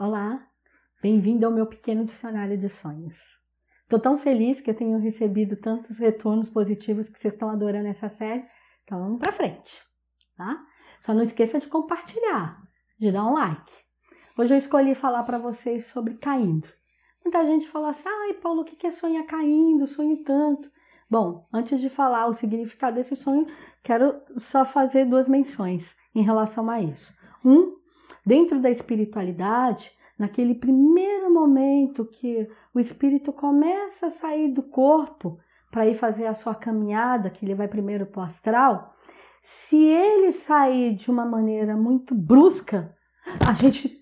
Olá, bem-vindo ao meu pequeno dicionário de sonhos. Estou tão feliz que eu tenho recebido tantos retornos positivos que vocês estão adorando essa série. Então vamos para frente, tá? Só não esqueça de compartilhar, de dar um like. Hoje eu escolhi falar para vocês sobre caindo. Muita gente fala assim: ai, Paulo, o que é sonhar caindo? Sonho tanto. Bom, antes de falar o significado desse sonho, quero só fazer duas menções em relação a isso. Um, dentro da espiritualidade, naquele primeiro momento que o espírito começa a sair do corpo para ir fazer a sua caminhada, que ele vai primeiro para o astral, se ele sair de uma maneira muito brusca, a gente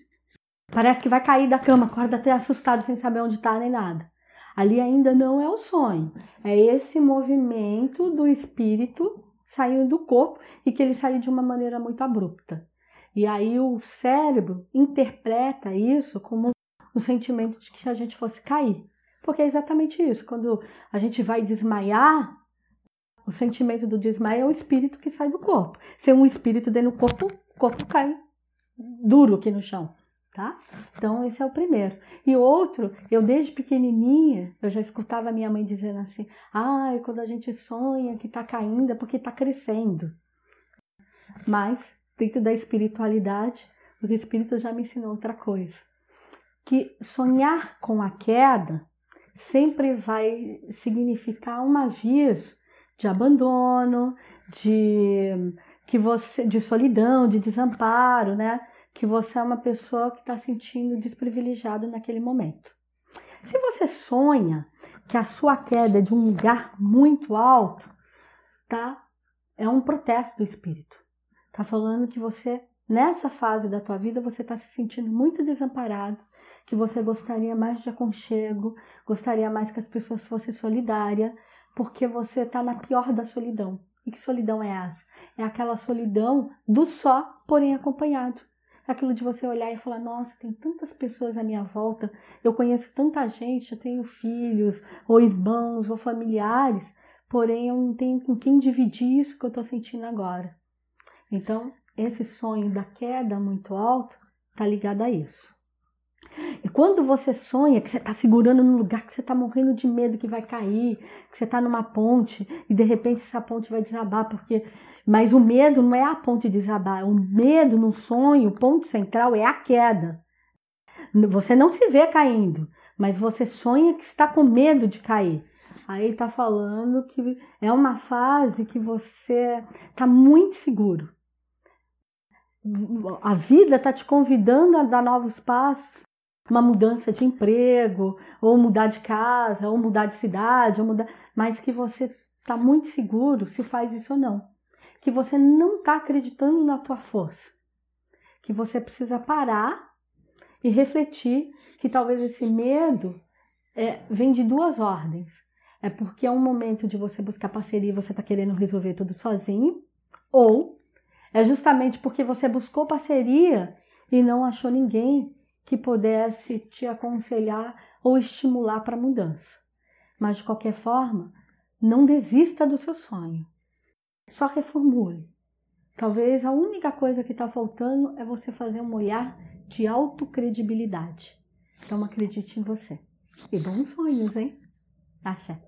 parece que vai cair da cama, acorda até assustado sem saber onde está nem nada. Ali ainda não é o sonho, é esse movimento do espírito saindo do corpo e que ele saiu de uma maneira muito abrupta. E aí o cérebro interpreta isso como um sentimento de que a gente fosse cair. Porque é exatamente isso. Quando a gente vai desmaiar, o sentimento do desmaio é o espírito que sai do corpo. Se um espírito dentro do corpo, o corpo cai duro aqui no chão, tá? Então esse é o primeiro. E outro, eu desde pequenininha, eu já escutava minha mãe dizendo assim: "Ai, quando a gente sonha que tá caindo é porque tá crescendo". Mas dentro da espiritualidade, os espíritos já me ensinam outra coisa. Que sonhar com a queda sempre vai significar um aviso de abandono, de que você de solidão, de desamparo, né? Que você é uma pessoa que está sentindo desprivilegiado naquele momento. Se você sonha que a sua queda é de um lugar muito alto, tá? É um protesto do espírito. Tá falando que você, nessa fase da tua vida, você está se sentindo muito desamparado, que você gostaria mais de aconchego, gostaria mais que as pessoas fossem solidárias, porque você está na pior da solidão. E que solidão é essa? É aquela solidão do só, porém acompanhado. É aquilo de você olhar e falar: nossa, tem tantas pessoas à minha volta, eu conheço tanta gente, eu tenho filhos, ou irmãos, ou familiares, porém eu não tenho com quem dividir isso que eu estou sentindo agora. Então, esse sonho da queda muito alto está ligado a isso. E quando você sonha que você está segurando num lugar que você está morrendo de medo que vai cair, que você está numa ponte e de repente essa ponte vai desabar, porque. Mas o medo não é a ponte desabar, o medo no sonho, o ponto central é a queda. Você não se vê caindo, mas você sonha que está com medo de cair. Aí está falando que é uma fase que você está muito seguro a vida está te convidando a dar novos passos, uma mudança de emprego, ou mudar de casa, ou mudar de cidade, ou mudar, mas que você está muito seguro se faz isso ou não. Que você não está acreditando na tua força. Que você precisa parar e refletir que talvez esse medo é, vem de duas ordens. É porque é um momento de você buscar parceria e você está querendo resolver tudo sozinho, ou é justamente porque você buscou parceria e não achou ninguém que pudesse te aconselhar ou estimular para a mudança. Mas de qualquer forma, não desista do seu sonho. Só reformule. Talvez a única coisa que está faltando é você fazer um olhar de autocredibilidade. Então acredite em você. E bons sonhos, hein? Axé.